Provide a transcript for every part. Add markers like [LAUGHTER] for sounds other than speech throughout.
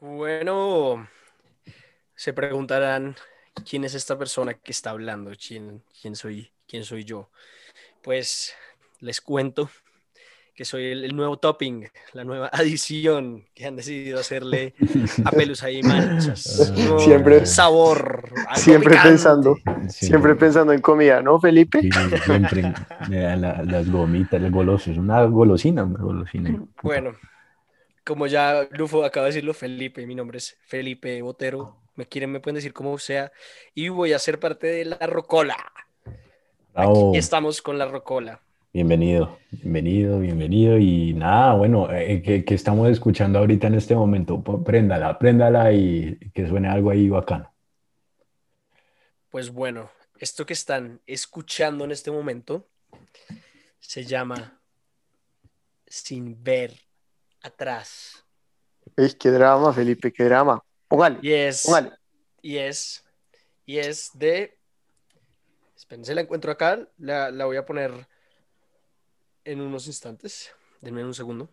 Bueno, se preguntarán quién es esta persona que está hablando, quién, quién soy, quién soy yo. Pues les cuento que soy el, nuevo topping, la nueva [LAUGHS] adición que han decidido hacerle a Pelusa y Manchas. Ah. Siempre sabor. Siempre pensando, siempre pensando en comida, ¿no, Felipe? siempre [LAUGHS] las gomitas, las golosas, una golosina, una golosina. Bueno, como ya Lufo acaba de decirlo, Felipe, mi nombre es Felipe Botero, me quieren, me pueden decir como sea, y voy a ser parte de la Rocola. Aquí estamos con la Rocola. Bienvenido, bienvenido, bienvenido. Y nada, bueno, eh, que, estamos escuchando ahorita en este momento, préndala, préndala y que suene algo ahí bacano. Pues bueno, esto que están escuchando en este momento se llama Sin ver atrás. ¿Veis qué drama, Felipe? Qué drama. Póngale. Y es, Y es, y es de. Espérense, la encuentro acá. La, la voy a poner en unos instantes. Denme un segundo.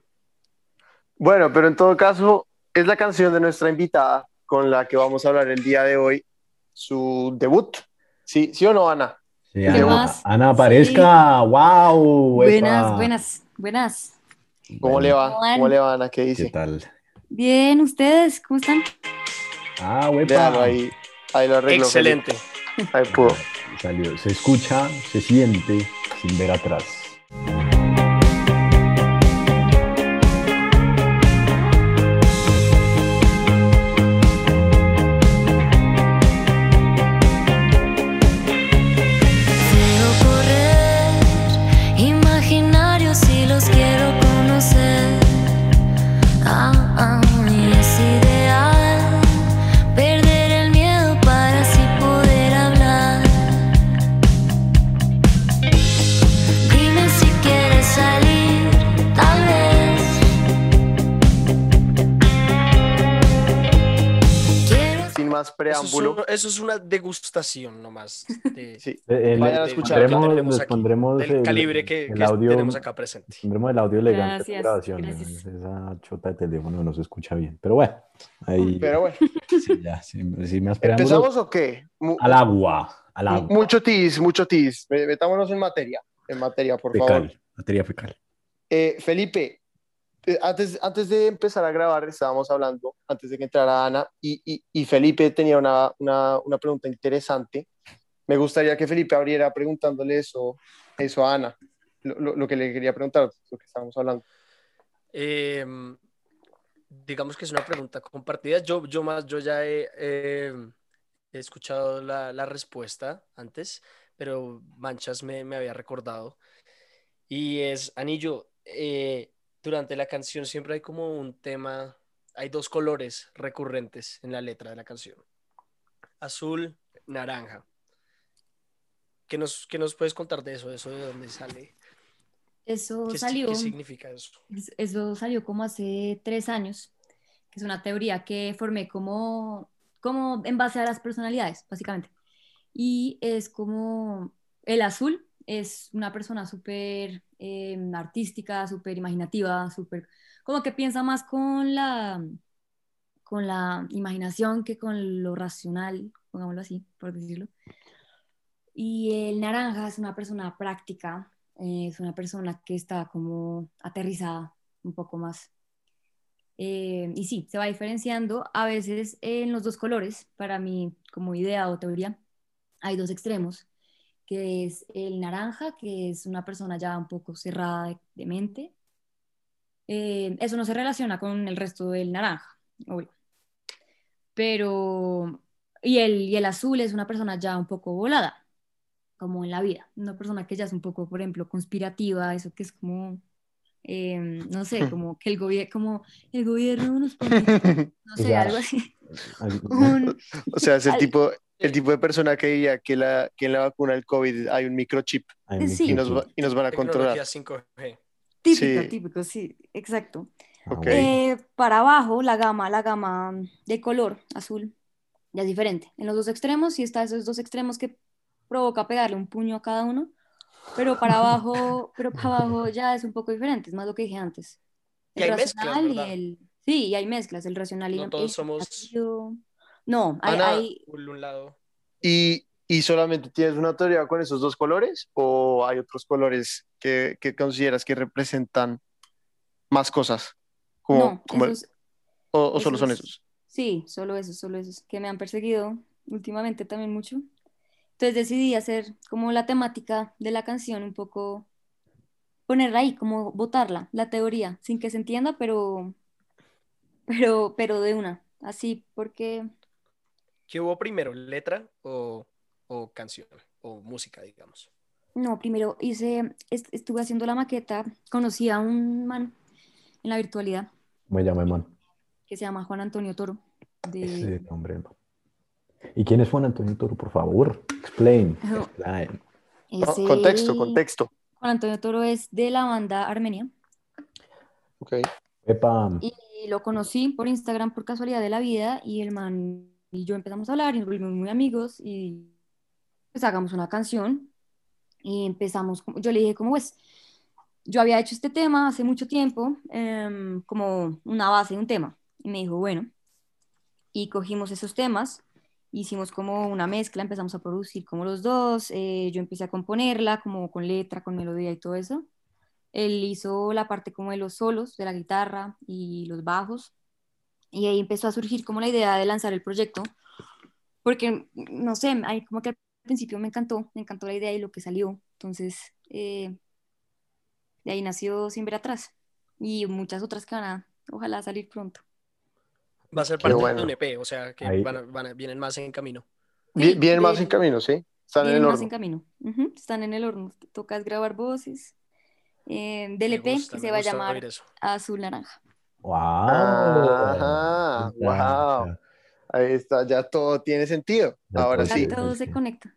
Bueno, pero en todo caso, es la canción de nuestra invitada con la que vamos a hablar el día de hoy, su debut. ¿Sí, ¿Sí o no, Ana? Sí, Ana, Ana aparezca, wow. Buenas, buenas, buenas. ¿Cómo le va? ¿Cómo le va, Ana? ¿Qué dice? ¿Qué tal? Bien, ¿ustedes? ¿Cómo están? Ah, huepa. ahí, ahí lo arreglo. Excelente. Ahí pudo. Salió. Se escucha, se siente sin ver atrás. Preámbulo. Eso es, una degustación nomás. De, [LAUGHS] sí. Vayan a escuchar. Pondremos, el, calibre que, tenemos acá presente. Pondremos el audio legal de grabación. Esa chota de teléfono no se escucha bien. Pero bueno. Ahí, Pero bueno. [LAUGHS] Sí, ya, sí, más ¿Empezamos o qué? al agua. Al agua. Mucho tis, mucho tis. Metámonos en materia. En materia, por favor. Materia fecal. Eh, Felipe, eh, antes, antes de empezar a grabar, estábamos hablando, antes de que entrara Ana, y, y, Felipe tenía una, una, una, pregunta interesante. Me gustaría que Felipe abriera preguntándole eso, eso a Ana, lo, lo, que le quería preguntar, lo que estábamos hablando. Em, digamos que es una pregunta compartida. Yo, yo más, yo ya he, he escuchado la, la, respuesta antes, pero Manchas me, me había recordado. Y es, Anillo, eh, durante la canción siempre hay como un tema, hay dos colores recurrentes en la letra de la canción. Azul, naranja. ¿Qué nos, qué nos puedes contar de eso? ¿Eso de dónde sale? Eso salió. ¿Qué significa eso? Eso salió como hace tres años, que es una teoría que formé como, como en base a las personalidades, básicamente. Y es como el azul es una persona súper em, artística, súper imaginativa, súper, como que piensa más con la, con la imaginación que con lo racional, pongámoslo así, por decirlo. Y el naranja es una persona práctica, eh, es una persona que está como aterrizada un poco más. Eh, y sí, se va diferenciando a veces en los dos colores, para mí como idea o teoría, hay dos extremos que es el naranja, que es una persona ya un poco cerrada de, mente. Eh, eso no se relaciona con el resto del naranja, obvio. Pero, y el, y el azul es una persona ya un poco volada, como en la vida. Una persona que ya es un poco, por ejemplo, conspirativa, eso que es como, em, no sé, [LAUGHS] como que el, gobierno como el gobierno nos [LAUGHS] pone, no sé, algo así. [LAUGHS] o sea, es el tipo, el tipo de persona que diría que, la, que en la vacuna del COVID hay un microchip y, nos, y, nos, van a controlar. 5G. Típico, típico, sí, exacto. Eh, para abajo, la gama, la gama de color azul ya es diferente. En los dos extremos, sí está esos dos extremos que provoca pegarle un puño a cada uno, pero para abajo, [LAUGHS] pero para abajo ya es un poco diferente, es más lo que dije antes. El y hay mezclas, y el... Sí, y hay mezclas, el racional y No el todos somos-. No, hay, Ana, hay- Un un lado. ¿Y, y solamente tienes una teoría con esos dos colores o hay otros colores que, que consideras que representan más cosas? Como, no, como- esos- o, o solo son esos- esos? Sí, solo esos, solo esos, que me han perseguido últimamente también mucho. Entonces decidí hacer como la temática de la canción, un poco ponerla ahí, como botarla, la teoría, sin que se entienda, pero, pero, pero de una, así, porque ¿Qué hubo primero, letra o, o canción? O música, digamos. no, primero hice, est- estuve haciendo la maqueta, conocí a un man en la virtualidad Me llama man. que se llama Juan Antonio Toro. de- Ese nombre. ¿Y quién es Juan Antonio Toro, por favor? Explain. [LAUGHS] Explain. No, contexto, contexto. Juan Antonio Toro es de la banda Armenia. Ok. Epa, Y lo conocí por Instagram por casualidad de la vida y el man y yo empezamos a hablar y nos volvimos muy amigos y pues hagamos una canción y empezamos, yo le dije como pues, yo había hecho este tema hace mucho tiempo, em, como una base de un tema y me dijo bueno y cogimos esos temas, hicimos como una mezcla, empezamos a producir como los dos, eh, yo empecé a componerla como con letra, con melodía y todo eso. Él hizo la parte como de los solos, de la guitarra y los bajos. Y ahí empezó a surgir como la idea de lanzar el proyecto. Porque, no sé, ahí como que al principio me encantó, me encantó la idea y lo que salió. Entonces, eh, de ahí nació Sin Ver Atrás. Y muchas otras que van a, ojalá, salir pronto. Va a ser parte bueno. de un EP, o sea que van a- van a- vienen más en camino. Sí, Vienen más en camino, ¿sí? Están en Vienen el más horno. en camino. Ujú, Están en el horno. Tocas grabar voces. Eh, Me DLP, gusta, que se va a llamar. Azul Naranja. Wow. Ajá, wow. Ahí está, ya todo tiene sentido. Ya Ahora sí. todo se conecta.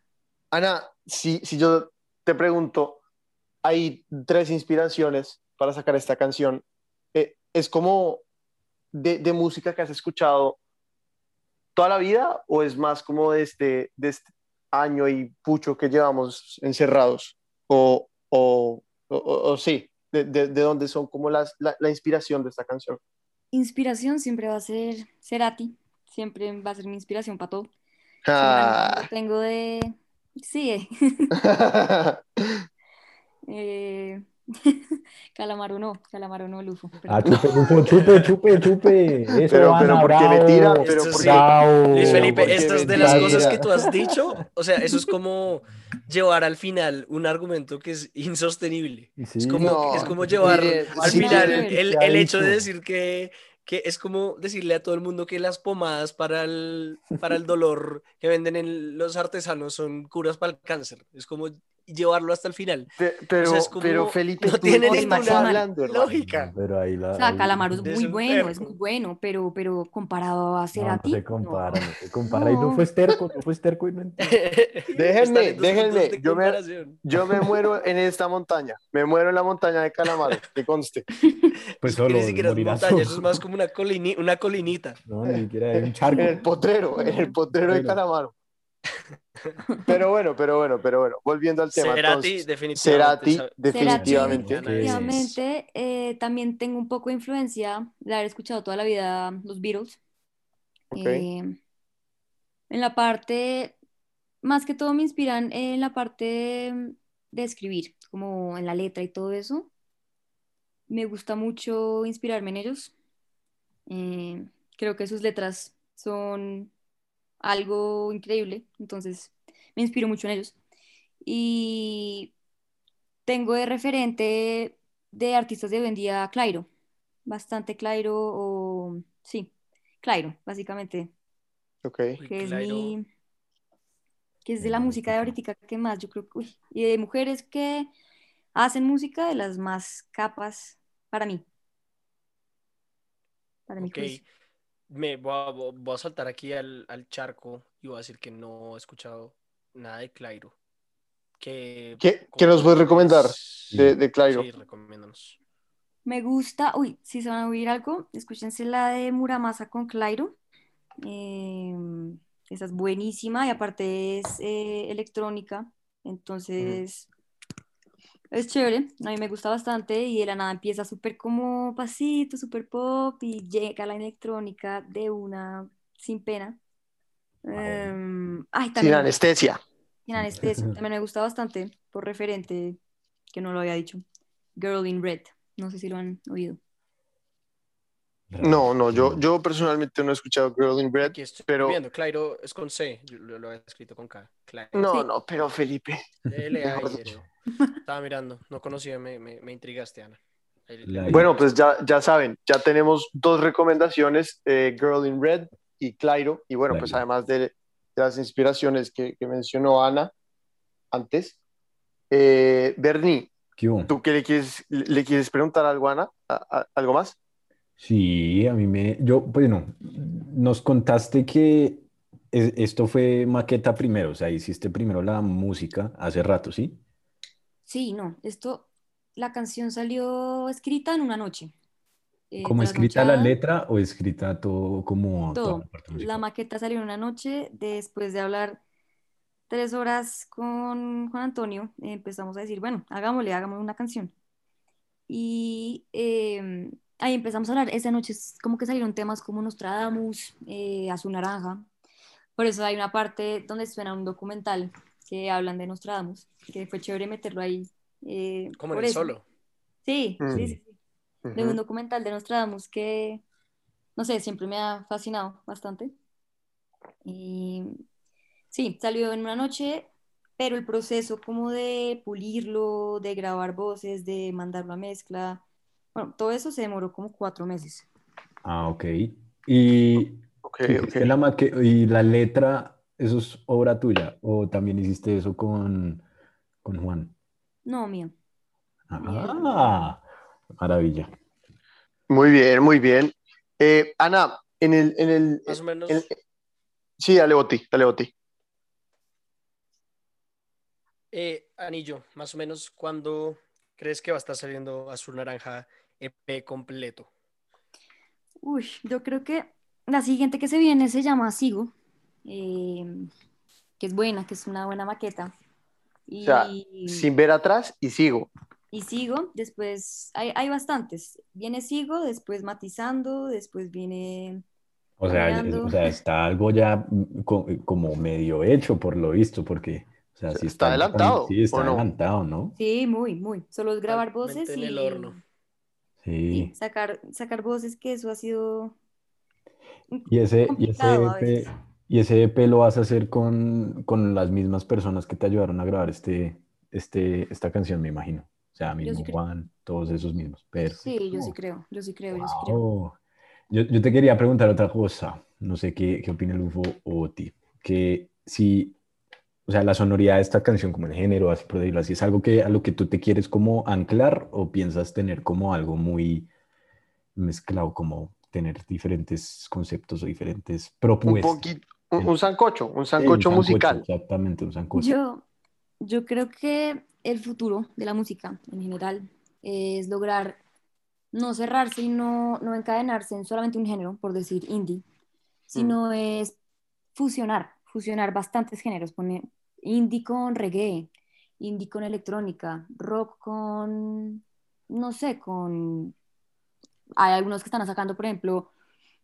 Ana, si, si yo te pregunto, hay tres inspiraciones para sacar esta canción. Eh, ¿Es como de, de música que has escuchado toda la vida o es más como de este, de este año y pucho que llevamos encerrados? O, o, o- o- o sí, de, de, de dónde son como las, la, la inspiración de esta canción? Inspiración siempre va a ser Cerati, siempre va a ser mi inspiración para todo. Ah. Tengo de... Sí, [LAUGHS] [LAUGHS] eh. Eh, [LAUGHS] Calamaro no, Calamaro no, Lufo. Ah, perdón. chupe, Lufo, chupe, chupe, chupe. [LAUGHS] Eso, Pero- Ana, pero ¿por qué me bravo, tira? Pero ¿por qué- bravo. Luis porque Felipe, estas de las cosas que tú has dicho, o sea, eso es como llevar al final un argumento que es insostenible. Sí, Es como, No, es como llevar mire, al sí, final el, ¿qué ha el hecho de decir que, que es como decirle a todo el mundo que las pomadas para el, para el dolor que venden en los artesanos son curas para el cáncer. Es como llevarlo hasta el final. Pe- Pero, O sea, es como- pero Felipe, no ¿tú de tiene ninguna estás hablando, lógica. Pero ahí la. O sea, Calamaro es Es muy bueno, es muy bueno, pero, pero comparado a Cerati, no se no. compara, no se [LAUGHS] compara. Y no fue esterco, no fue esterco y no [LAUGHS] Déjenme, déjenme, de yo me-. Yo me muero en esta montaña, me muero en la montaña de Calamaro, [LAUGHS] que conste. Pues solo ni siquiera es montaña, eso es más como una, colini- una colinita. No, ni siquiera hay un charco. En el potrero, en el potrero de. Calamaro. [LAUGHS] Pero bueno, pero bueno, pero bueno, volviendo al tema. Cerati, entonces, definitivamente. Cerati, definitivamente. Definitivamente, eh, también tengo un poco de influencia de haber escuchado toda la vida los Beatles. Eh, en la parte, más que todo me inspiran en la parte de escribir, como en la letra y todo eso. Me gusta mucho inspirarme en ellos. Eh, creo que sus letras son algo increíble, entonces me inspiro mucho en ellos. Y tengo de referente de artistas de hoy en día a Clairo, bastante Clairo, o sí, Clairo, básicamente, Ok. Que es Clairo. mi, que es de la música de ahorita que más, yo creo que, uy, y de mujeres que hacen música de las más capas para mí. Para mi Ok. Me voy a, voy a saltar aquí al, al charco y voy a decir que no he escuchado nada de Clairo. Que, ¿Qué, qué nos puedes recomendar de, de Clairo? Sí, recomiéndanos. Me gusta, uy, si se van a oír algo, escúchense la de Muramasa con Clairo. Eh, esa es buenísima y aparte es eh, electrónica, entonces Es chévere, a mí me gusta bastante y de la nada empieza súper como pasito, súper pop y llega la electrónica de una sin pena. Em, ay, Sin también anestesia. sin anestesia, también me gusta bastante por referente, que no lo había dicho, Girl in Red, no sé si lo han oído. No, no, yo, yo personalmente no he escuchado Girl in Red, estoy pero- viendo, Clairo es con C, yo lo, lo he escrito con K. Clairo. no, Sí. no, pero Felipe. L [LAUGHS] A [LAUGHS] Estaba mirando, no conocía, me, me, me intrigaste, Ana. Bueno, pues ya, ya saben, ya tenemos dos recomendaciones, eh, Girl in Red y Clairo, y bueno, pues además de, de las inspiraciones que, que mencionó Ana antes. Eh, Bernie. ¿tú qué le quieres, le quieres preguntar algo Ana? ¿A- a- ¿Algo más? Sí, a mí me, yo, pues no, nos contaste que es- esto fue maqueta primero, o sea, hiciste primero la música hace rato, ¿sí? Sí, no, esto, la canción salió escrita en una noche. eh, ¿Como escrita la letra o escrita todo como toda Todo. la parte La musical? maqueta salió en una noche, después de hablar tres horas con Juan Antonio, empezamos a decir, bueno, hagámosle, hagamos una canción. Y eh, ahí empezamos a hablar. Esa noche es como que salieron temas como Nostradamus, eh, Azul Naranja. Por eso hay una parte donde suena un documental que hablan de Nostradamus, que fue chévere meterlo ahí. eh, Como en el eso. solo. Sí, Mm. sí, sí, sí de un documental de Nostradamus que, no sé, siempre me ha fascinado bastante. Y sí, salió en una noche, pero el proceso como de pulirlo, de grabar voces, de mandarlo a mezcla, bueno, todo eso se demoró como cuatro meses. Ah, ok. Y, Ok, hiciste ok. la y la letra, ¿eso es obra tuya? ¿O también hiciste eso con, con Juan? No, mío. Ah, maravilla. Muy bien, muy bien. Eh, Ana, en el, en el, Más o menos. en- sí, dale Boti, dale Boti. Eh, Anillo, más o menos, ¿cuándo crees que va a estar saliendo Azul Naranja EP completo? Uy, yo creo que la siguiente que se viene se llama Sigo, eh, que es buena, que es una buena maqueta. Y, O sea, sin ver atrás y sigo. y Sigo, después hay, hay bastantes. Viene Sigo, después Matizando, después viene... O sea, o sea, está algo ya co- como medio hecho por lo visto, porque, o sea, sí está adelantado, Sí, está ¿o no? adelantado, ¿no? Sí, muy, muy. Solo es grabar voces en y, el horno. y Sí. sacar, sacar voces, que eso ha sido Y ese, y ese complicado a EP, veces. Y ese EP lo vas a hacer con, con las mismas personas que te ayudaron a grabar este, este, esta canción, me imagino. O sea, sí mismo creo. Juan, todos esos mismos. Perfecto. Sí, yo sí creo, yo sí creo, yo sí creo. Yo, yo te quería preguntar otra cosa, no sé qué, qué opina Lufo o ti, que si, o sea, la sonoridad de esta canción, como el género, así por decirlo así, ¿es algo que, a lo que tú te quieres como anclar o piensas tener como algo muy mezclado, como tener diferentes conceptos o diferentes Un propuestas? poquito, un, un sancocho, un Sí, sancocho un musical. Exactamente, un sancocho. Yo, yo creo que el futuro de la música en general es lograr no cerrarse y no, no encadenarse en solamente un género, por decir indie, sino es fusionar, fusionar bastantes géneros, poner indie con reggae, indie con electrónica, rock con, no sé, con... Hay algunos que están sacando, por ejemplo,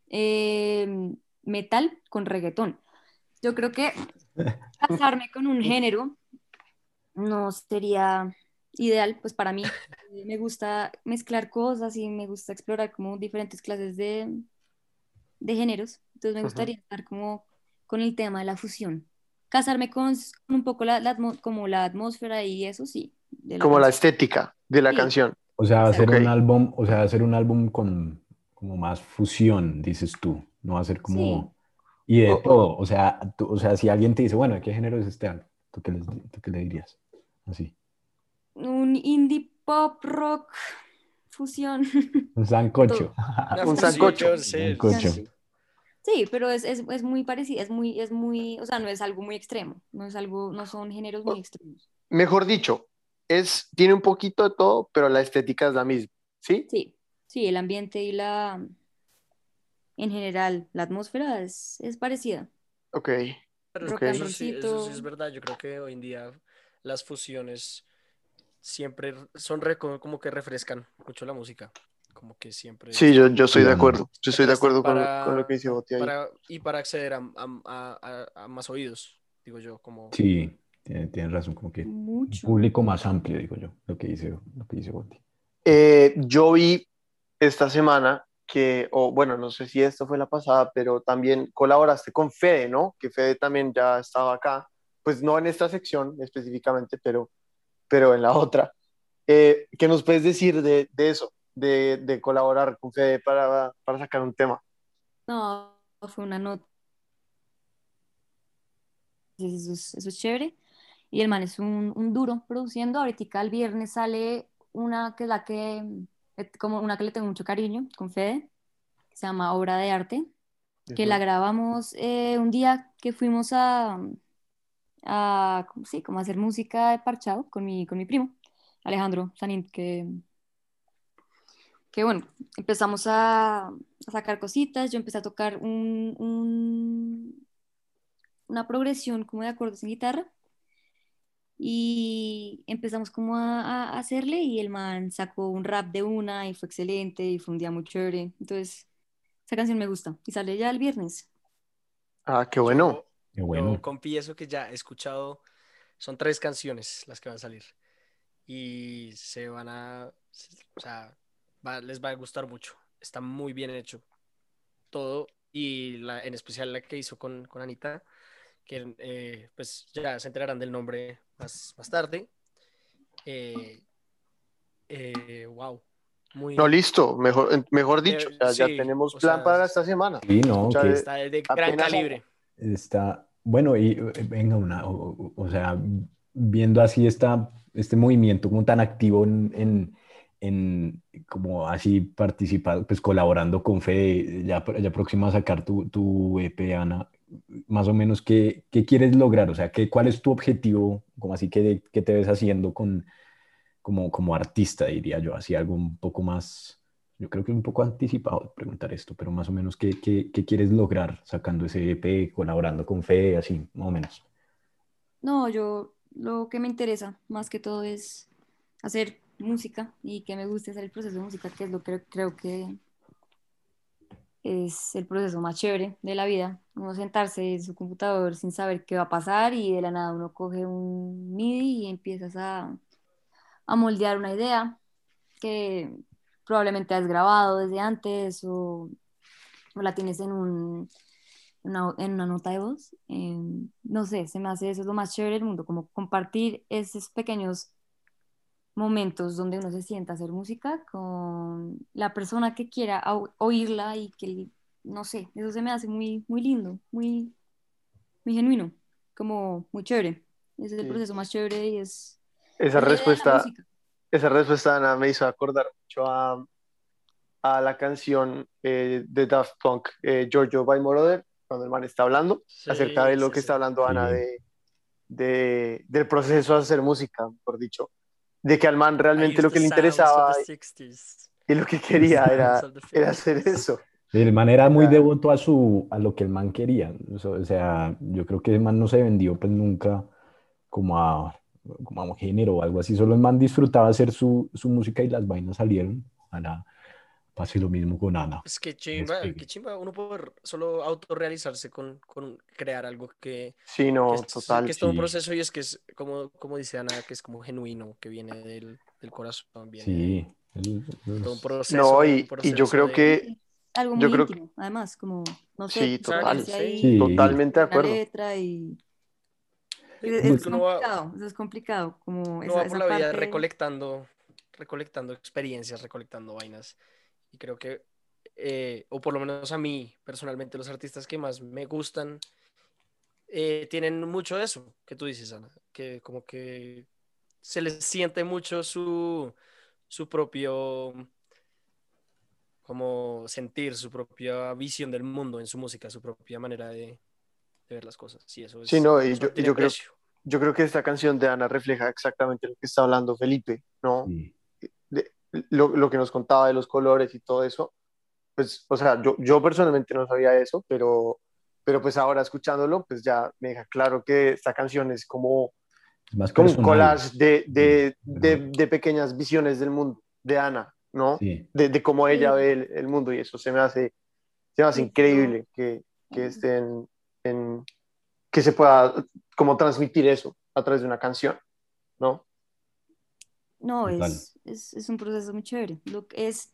eh, metal con reggaetón. Yo creo que [LAUGHS] casarme con un género no sería ideal, pues para mí [LAUGHS] me gusta mezclar cosas y me gusta explorar como diferentes clases de, de géneros, entonces me gustaría estar como con el tema de la fusión, casarme con, con un poco la, como la atmósfera y eso sí. de Como la estética de la Sí. canción. O sea, hacer Ok. un álbum, o sea, hacer un álbum con como más fusión, dices tú, no hacer como Sí. y de O- todo, o sea, tú- o sea, si alguien te dice, bueno, ¿de qué género es este álbum? ¿Tú qué, les- tú qué le dirías? Así. Un indie pop rock fusión. Un sancocho. [LAUGHS] Una Un fusión, sancocho. sí, Un sancocho. sí. Sí, pero es, es, es muy parecido, es muy, es muy, o sea, no es algo muy extremo, no es algo, no son géneros muy extremos. Mejor dicho, es, tiene un poquito de todo, pero la estética es la misma. ¿Sí? Sí, sí, el ambiente y la, en general, la atmósfera es, es parecida. Ok. Pero Ok. eso sí, eso sí es verdad. Yo creo que hoy en día las fusiones siempre son re- como que refrescan mucho la música. Como que siempre. Sí, yo, yo estoy de acuerdo. Yo estoy de acuerdo con, para- con lo que dice Boti ahí. para, y para acceder a, a- a- a- más oídos, digo yo, como Sí, tiene- tienes razón, como que un Mucho. público más amplio, digo yo, lo que dice, lo que dice Boti. Eh, yo vi esta semana que, o bueno, no sé si esto fue la pasada, pero también colaboraste con Fede, ¿no? Que Fede también ya estaba acá, pues no en esta sección específicamente, pero, pero en la [LAUGHS] otra. Eh, ¿qué nos puedes decir de, de eso, de, de colaborar con Fede para, para sacar un tema? No, fue una nota. Eso es, eso es chévere. Y el man es un, un duro produciendo. Ahorita el viernes sale una que es la que, como una que le tengo mucho cariño, con Fede, que se llama Obra de Arte, que la grabamos eh, un día que fuimos a, a, sí, como a hacer música de parchado con mi, con mi primo, Alejandro Sanín, que, que bueno, empezamos a, a sacar cositas, yo empecé a tocar un, un- una progresión como de acordes en guitarra y empezamos como a, a hacerle y el man sacó un rap de una y fue excelente y fue un día muy chévere, entonces esa canción me gusta y sale ya el viernes. Ah, qué bueno. Qué Yo bueno. confieso que ya he escuchado, son tres canciones las que van a salir y se van a, o sea, va- les va a gustar mucho. Está muy bien hecho todo y la, en especial la que hizo con, con Anita, que eh, pues ya se enterarán del nombre más, más tarde. Eh, eh, wow, muy No, listo, mejor, mejor dicho, Eh, ya, ya sí, tenemos o plan sea, para esta semana. Sí, no, Escuchar que es- está de gran calibre. está, bueno, y eh, venga, una, o, o- o sea, viendo así esta, este movimiento como tan activo en, en, en como así participando, pues colaborando con Fede, ya, ya próxima a sacar tu, tu EP, Ana, más o menos, ¿qué, qué quieres lograr? O sea, ¿qué, ¿cuál es tu objetivo? Como así que, que te ves haciendo con, como, como artista, diría yo, así algo un poco más, yo creo que un poco anticipado preguntar esto, pero más o menos, ¿qué, qué, qué quieres lograr sacando ese EP, colaborando con Fede, así, más o menos? No, yo lo que me interesa más que todo es hacer música y que me guste hacer el proceso de música, que es lo que creo que es el proceso más chévere de la vida. Uno sentarse en su computador sin saber qué va a pasar y de la nada uno coge un MIDI y empiezas a, a moldear una idea que probablemente has grabado desde antes o, o la tienes en un, una, en una nota de voz. Eh, no sé, se me hace eso es lo más chévere del mundo, como compartir esos pequeños momentos donde uno se sienta a hacer música con la persona que quiera oírla y que, no sé, eso se me hace muy, muy lindo, muy, muy genuino, como muy chévere. Ese es el Sí. proceso más chévere y es... Esa respuesta, esa respuesta, Ana, me hizo acordar mucho a, a la canción eh, de Daft Punk, eh, Giorgio by Moroder, cuando el man está hablando, Sí, acerca de lo sí, que sí. está hablando Ana, Sí. de, de- del proceso de hacer música, por dicho, de que al man realmente lo que le interesaba the 60s, y lo que quería [LAUGHS] era, [LAUGHS] era 50s. hacer eso. El man era muy devoto a, su, a lo que el man quería. O sea, yo creo que el man no se vendió pues nunca como a, como a un género o algo así. Solo el man disfrutaba hacer su, su música y las vainas salieron. Ojalá pase lo mismo con Ana. Es que chimba, que chimba uno poder solo autorrealizarse con, con crear algo que, Sí, no, que es, total. que es todo un proceso y es que es como, como dice Ana, que es como genuino, que viene del, del corazón, viene Sí. el- todo un proceso. No, un y, y yo creo de- que Algo yo creo- íntimo, además, como, no sé, Sí, total. Sí. totalmente de la acuerdo. letra y... Es, va- complicado, eso es complicado, como uno esa, va esa por la vida parte- recolectando, recolectando experiencias, recolectando vainas. Y creo que, eh, o por lo menos a mí, personalmente, los artistas que más me gustan eh, tienen mucho de eso que tú dices, Ana, que como que se les siente mucho su, su propio, como sentir, su propia visión del mundo en su música, su propia manera de, de ver las cosas. Sí, eso es, Sí, no, y eso yo- y yo creo-. Yo creo que esta canción de Ana refleja exactamente lo que está hablando Felipe, ¿no? sí. Lo, lo que nos contaba de los colores y todo eso, pues, o sea, yo, yo personalmente no sabía eso, pero, pero pues ahora escuchándolo, pues ya me deja claro que esta canción es como Es más como un collage de, de, de, de pequeñas visiones del mundo de Ana, ¿no? Sí. De, de cómo ella Sí. ve el, el mundo y eso se me hace, se me hace Sí, increíble que, que estén en, que se pueda como transmitir eso a través de una canción, ¿no? No, es, es, es un proceso muy chévere. Lo que es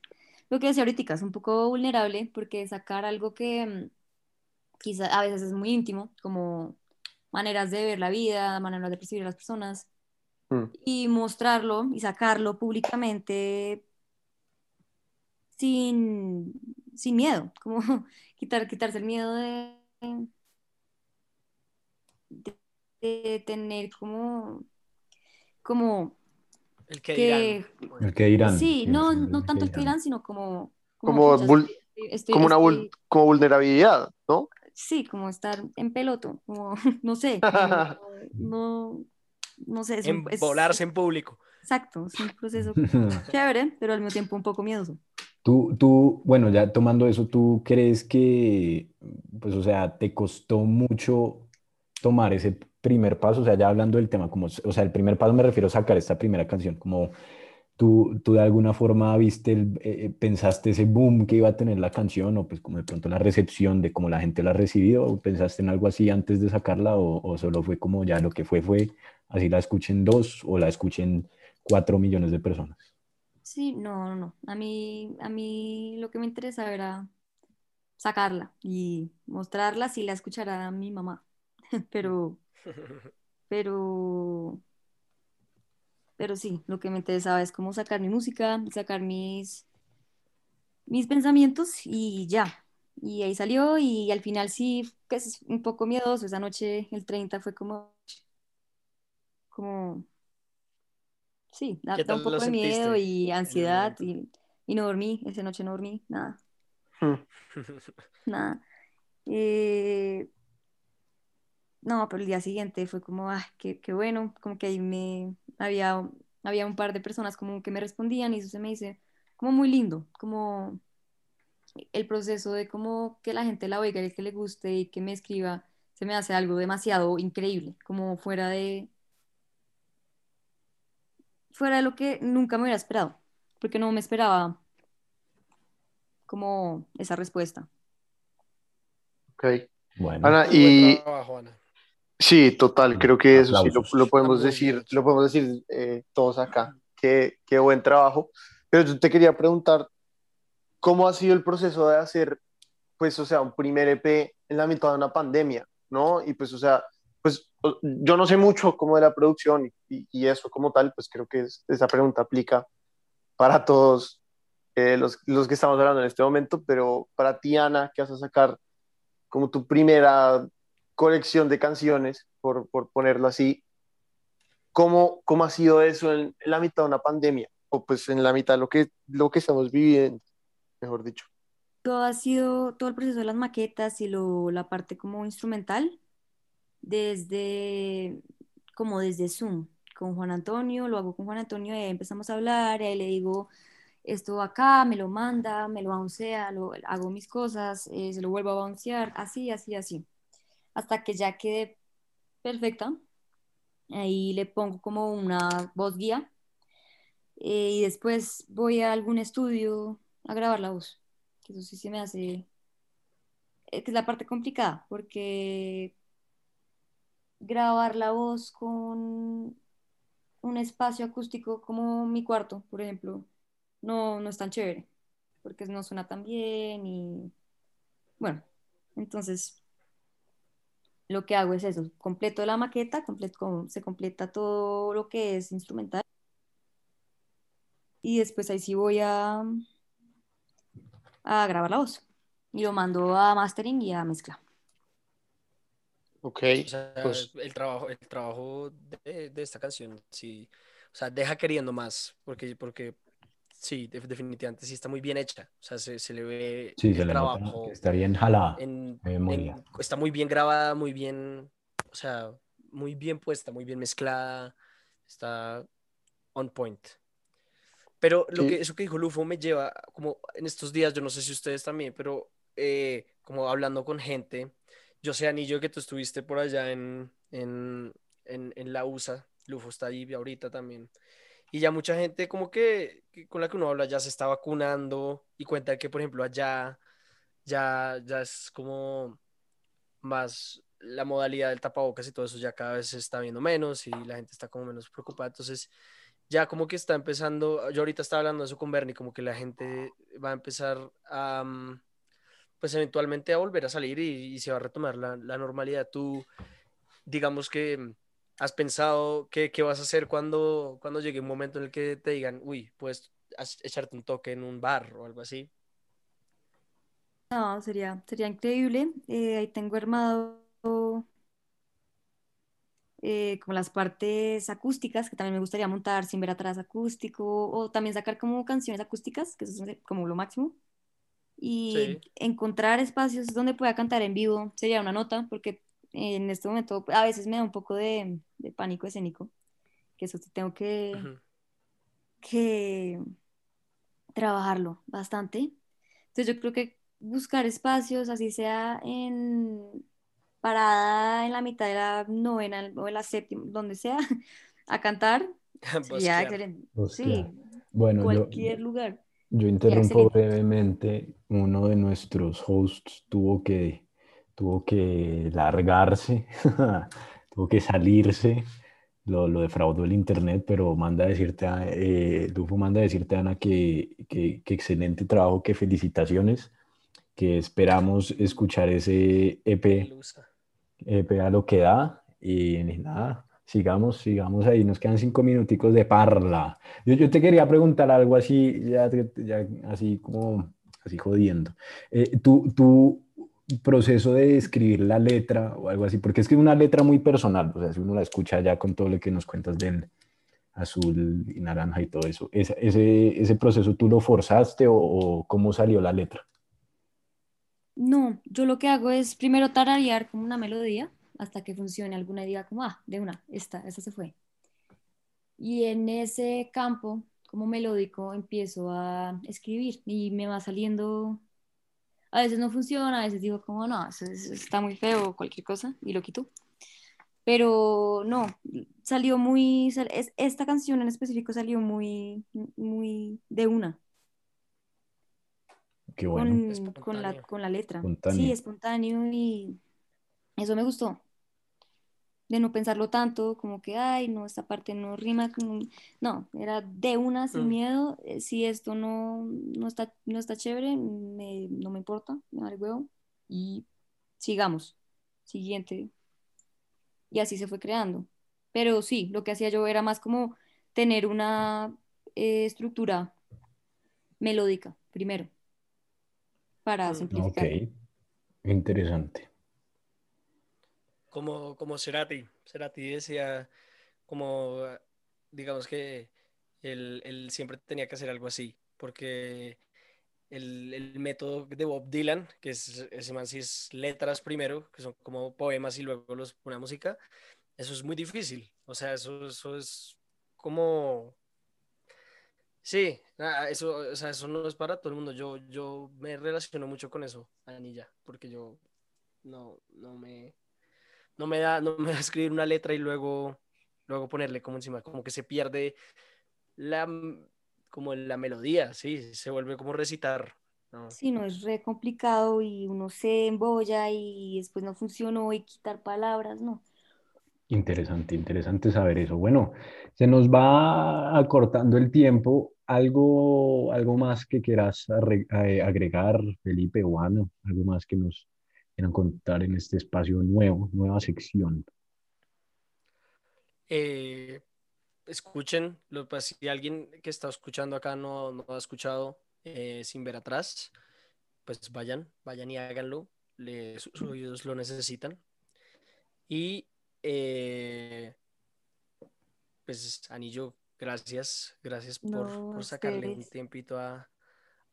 lo que decía ahorita, es un poco vulnerable porque sacar algo que mm, quizá a veces es muy íntimo, como maneras de ver la vida, maneras de percibir a las personas, Mm. y mostrarlo y sacarlo públicamente sin, sin miedo, como [LAUGHS] quitar, quitarse el miedo de, de, de tener como, como El que que dirán. El que dirán. Sí, no, no tanto el que dirán, sino como... Como pucha, vul- estoy- estoy- Como una vul- estoy- como vulnerabilidad, ¿no? Sí, como estar en peloto, como, [LAUGHS] no sé, como [LAUGHS] no, no sé, es un, es- Volarse en público. Exacto, es un proceso [LAUGHS] chévere, pero al mismo tiempo un poco miedoso. Tú, tú, bueno, ya tomando eso, ¿tú crees que, pues, o sea, te costó mucho tomar ese primer paso? O sea, ya hablando del tema, como, o sea, el primer paso me refiero a sacar esta primera canción, como tú, tú de alguna forma viste, el, eh, eh, pensaste ese boom que iba a tener la canción, o pues como de pronto la recepción de cómo la gente la ha recibido, o pensaste en algo así antes de sacarla, o, o solo fue como ya lo que fue, fue, así la escuchen dos, o la escuchen cuatro millones de personas. Sí, no, no. A mí, a mí lo que me interesa era sacarla y mostrarla si la escuchará mi mamá. [LAUGHS] Pero, pero, pero sí, lo que me interesaba es cómo sacar mi música, sacar mis, mis pensamientos y ya. Y ahí salió y al final sí, que es un poco miedoso. Esa noche, el 30, fue como, como, sí, da, ¿Qué da un poco de miedo y ansiedad y, y no dormí. Esa noche no dormí, nada, Hmm. nada. Eh, no, pero el día siguiente fue como, ah, qué, qué bueno, como que ahí me había, había un par de personas como que me respondían y eso se me dice como muy lindo, como el proceso de como que la gente la oiga y que le guste y que me escriba, se me hace algo demasiado increíble, como fuera de, fuera de lo que nunca me hubiera esperado, porque no me esperaba como esa respuesta. Ok. Bueno, Ana, Muy buen y trabajo, Ana. Sí, total, creo que eso sí lo, podemos decir, lo podemos decir eh, todos acá. Qué, qué buen trabajo. Pero yo te quería preguntar, ¿cómo ha sido el proceso de hacer, pues, o sea, un primer EP en la mitad de una pandemia, ¿no? Y pues, o sea, pues yo no sé mucho como de la producción y, y eso como tal, pues creo que es- esa pregunta aplica para todos eh, los, los que estamos hablando en este momento, pero para ti, Ana, que vas a sacar como tu primera colección de canciones, por, por ponerlo así, ¿cómo, ¿cómo ha sido eso en, la mitad de una pandemia? O pues en la mitad de lo que, lo que estamos viviendo, mejor dicho. todo ha sido, todo el proceso de las maquetas y lo, la parte como instrumental, desde, como desde Zoom, con Juan Antonio, lo hago con Juan Antonio, y empezamos a hablar, y ahí le digo, esto acá, me lo manda, me lo bouncea, lo, hago mis cosas, eh, se lo vuelvo a bouncear, así, así, así, hasta que ya quede perfecta, ahí le pongo como una voz guía, eh, y después voy a algún estudio a grabar la voz que eso sí se me hace, que es la parte complicada, porque grabar la voz con un espacio acústico como mi cuarto, por ejemplo, no, no es tan chévere, porque no suena tan bien y bueno, entonces lo que hago es eso, completo la maqueta, completo, se completa todo lo que es instrumental. Y después ahí sí voy a a grabar la voz. Y lo mando a mastering y a mezcla. Ok, O sea, pues el trabajo, el trabajo de, de esta canción, sí, o sea, deja queriendo más, porque, porque sí, de- definitivamente sí está muy bien hecha, o sea, se, se le ve sí, se el le nota trabajo, está bien jalada. en, en- está muy bien grabada, muy bien, o sea, muy bien puesta, muy bien mezclada, está on point. Pero lo Sí. que, eso que dijo Lufo me lleva, como en estos días, yo no sé si ustedes también, pero eh, como hablando con gente, yo sé, Anillo, que tú estuviste por allá en, en, en, en la USA Lufo está ahí ahorita también. Y ya mucha gente como que, con la que uno habla ya se está vacunando y cuenta que, por ejemplo, allá ya, ya es como más la modalidad del tapabocas y todo eso ya cada vez se está viendo menos y la gente está como menos preocupada. Entonces, ya como que está empezando, yo ahorita estaba hablando de eso con Bernie, como que la gente va a empezar a, mm, pues eventualmente a volver a salir y, y se va a retomar la, la, normalidad. Tú, digamos que has pensado qué, qué, vas a hacer cuando, cuando llegue un momento en el que te digan, uy, puedes echarte un toque en un bar o algo así. No, sería, sería increíble. Eh, ahí tengo armado eh, como las partes acústicas, que también me gustaría montar sin ver atrás acústico, o también sacar como canciones acústicas, que eso es como lo máximo. Y sí. encontrar espacios donde pueda cantar en vivo sería una nota, porque en este momento a veces me da un poco de, de pánico escénico, que eso tengo que, uh -huh. que trabajarlo bastante. Entonces yo creo que buscar espacios, así sea en parada en la mitad de la novena o de la séptima, donde sea, [LAUGHS] a cantar. [LAUGHS] sería excelente. Sí, bueno, cualquier yo, lugar. Yo interrumpo brevemente. Uno de nuestros hosts tuvo que, tuvo que largarse, [LAUGHS] tuvo que salirse. Lo, lo, defraudó el internet, pero manda a decirte, eh, Lufo manda a decirte, Ana, que, que, que excelente trabajo, que felicitaciones que esperamos escuchar ese EP, EP a lo que da y nada, sigamos, sigamos ahí, nos quedan cinco minuticos de parla. Yo, yo te quería preguntar algo así, ya, ya así como, así jodiendo. Eh, tu, tu proceso de escribir la letra o algo así, porque es que es una letra muy personal, o sea, si uno la escucha ya con todo lo que nos cuentas del azul y naranja y todo eso, ese, ese, ese proceso tú lo forzaste o, o cómo salió la letra? No, yo lo que hago es primero tararear como una melodía hasta que funcione alguna diga como, ah, de una, esta, esta se fue. Y en ese campo, como melódico, empiezo a escribir y me va saliendo, a veces no funciona, a veces digo como, no, eso, eso está muy feo o cualquier cosa y lo quito. Pero no, salió muy, esta canción en específico salió muy, muy de una. Qué bueno. Con, con, la, con la letra. Espontáneo. Sí, espontáneo y eso me gustó. De no pensarlo tanto, como que, ay, no, esta parte no rima. Con... No, era de una, sin mm. miedo. Eh, si esto no, no, está, no está chévere, me, no me importa, me el huevo. Y sigamos. Siguiente. Y así se fue creando. Pero sí, lo que hacía yo era más como tener una eh, estructura melódica, primero para simplificar. Ok, interesante. Como, como Cerati, Cerati decía, como, digamos que él, él siempre tenía que hacer algo así, porque el, el, método de Bob Dylan, que es ese man si es letras primero, que son como poemas y luego los pone a música, eso es muy difícil. O sea, eso, eso es como Sí, eso, o sea, eso no es para todo el mundo. Yo, yo me relaciono mucho con eso, Anilla, porque yo no, no me, no me da, no me da [LAUGHS] escribir una letra y luego, luego ponerle como encima, como que se pierde la, como la melodía, sí, se vuelve como recitar. ¿no? Sí, no, es re complicado y uno se embolla y después no funcionó y quitar palabras, no. Interesante, interesante saber eso. Bueno, se nos va acortando el tiempo. ¿Algo, algo más que quieras eh, agregar, Felipe o Ana? ¿Algo más que nos quieran contar en este espacio nuevo, nueva sección? Eh, escuchen, si alguien que está escuchando acá no, no ha escuchado eh, sin ver atrás, pues vayan, vayan y háganlo. Les, sus oídos lo necesitan. Y eh, pues Anillo, gracias, gracias por, No, por sacarle un tiempito a,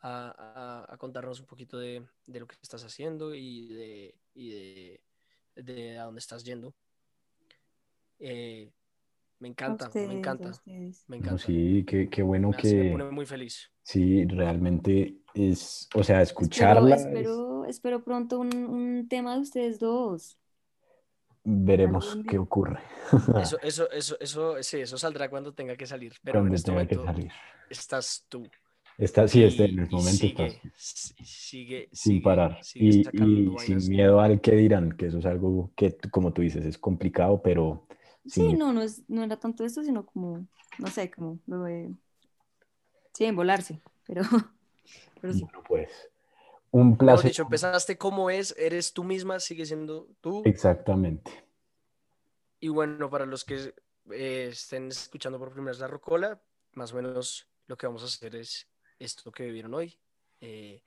a- a- a contarnos un poquito de, de lo que estás haciendo y de, y de, de a dónde estás yendo. Eh, me encanta, me ustedes, a encanta, me No, encanta. sí, qué, qué bueno Me hace- me que, pone muy feliz. sí, realmente es, o sea, Espero, escucharla. es- espero, espero pronto un, un tema de ustedes dos. veremos qué ocurre. Eso, [LAUGHS] eso, eso, eso, sí, eso saldrá cuando tenga que salir. Pero en Cuando este tenga que momento salir. estás tú. Está, sí, este, en el momento sigue, estás s- Sigue, sin parar sigue y, sin miedo al que dirán, que eso es algo que, como tú dices, es complicado, pero Sí, no, no, es, no era tanto esto, sino como, no sé, como lo de... Sí, envolarse, pero, [LAUGHS] pero sí. bueno, pues, un placer. dicho, empezaste como es, eres tú misma, sigue siendo tú. Exactamente. Y bueno, para los que eh, estén escuchando por primera vez la Rocola, más o menos lo que vamos a hacer es esto que vivieron hoy. eh,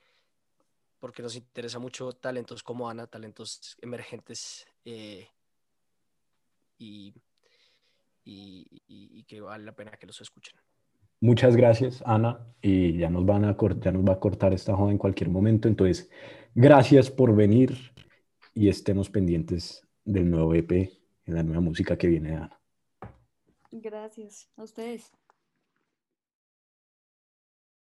porque nos interesa mucho talentos como Ana, talentos emergentes eh, y, y- y- y que vale la pena que los escuchen. Muchas gracias, Ana. Y ya nos van a ya nos va a cortar esta joda en cualquier momento. Entonces, gracias por venir y estemos pendientes del nuevo EP, en la nueva música que viene de Ana. Gracias a ustedes.